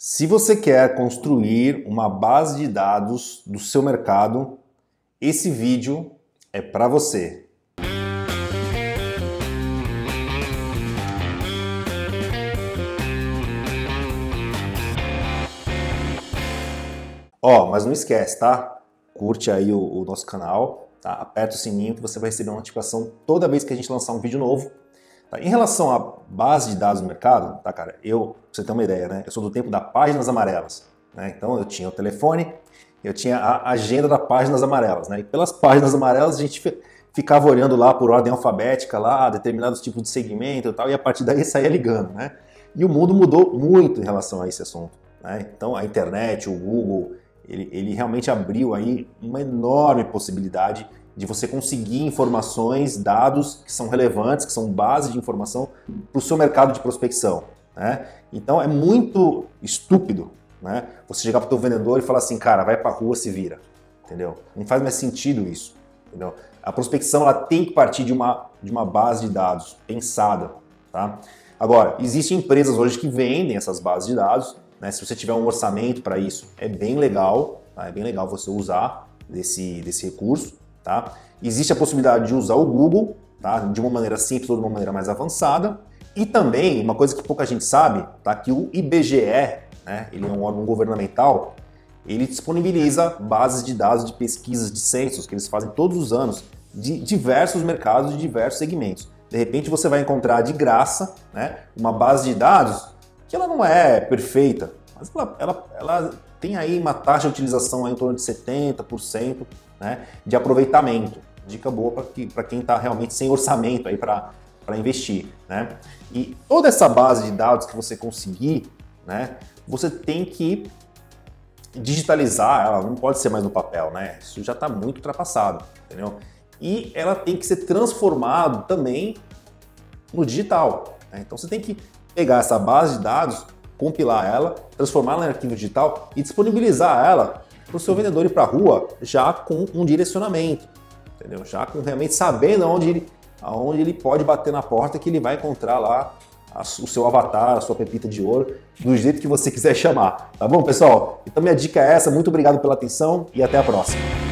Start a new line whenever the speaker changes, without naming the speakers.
Se você quer construir uma base de dados do seu mercado, esse vídeo é para você. Ó, oh, mas não esquece, tá? Curte aí o, o nosso canal, tá? aperta o sininho que você vai receber uma notificação toda vez que a gente lançar um vídeo novo. Tá? Em relação à base de dados do mercado, tá, cara, eu, pra você ter uma ideia, né? Eu sou do tempo das páginas amarelas. Né? Então eu tinha o telefone, eu tinha a agenda das páginas amarelas, né? E pelas páginas amarelas a gente ficava olhando lá por ordem alfabética, lá, determinados tipos de segmento e tal, e a partir daí saía ligando, né? E o mundo mudou muito em relação a esse assunto. Né? Então a internet, o Google, ele, ele realmente abriu aí uma enorme possibilidade de você conseguir informações, dados que são relevantes, que são base de informação para o seu mercado de prospecção. Né? Então é muito estúpido né? você chegar para o vendedor e falar assim, cara, vai para a rua, se vira. Entendeu? Não faz mais sentido isso. Entendeu? A prospecção ela tem que partir de uma, de uma base de dados pensada. Tá? Agora, existem empresas hoje que vendem essas bases de dados. Né? Se você tiver um orçamento para isso, é bem legal. Tá? É bem legal você usar desse, desse recurso. Tá? Existe a possibilidade de usar o Google tá? de uma maneira simples ou de uma maneira mais avançada. E também, uma coisa que pouca gente sabe, tá? que o IBGE, né? ele é um órgão governamental, ele disponibiliza bases de dados de pesquisas de censos que eles fazem todos os anos de diversos mercados, de diversos segmentos. De repente você vai encontrar de graça né, uma base de dados que ela não é perfeita, mas ela, ela, ela tem aí uma taxa de utilização em torno de 70%, né, de aproveitamento. Dica boa para quem está realmente sem orçamento aí para investir. Né? E toda essa base de dados que você conseguir, né, você tem que digitalizar, ela não pode ser mais no papel, né? Isso já está muito ultrapassado, entendeu? E ela tem que ser transformado também no digital. Né? Então você tem que pegar essa base de dados, compilar ela, transformá-la em arquivo digital e disponibilizar ela para o seu vendedor ir para a rua já com um direcionamento, entendeu? Já com realmente sabendo aonde ele, aonde ele pode bater na porta que ele vai encontrar lá a, o seu avatar, a sua pepita de ouro, do jeito que você quiser chamar, tá bom, pessoal? Então minha dica é essa, muito obrigado pela atenção e até a próxima.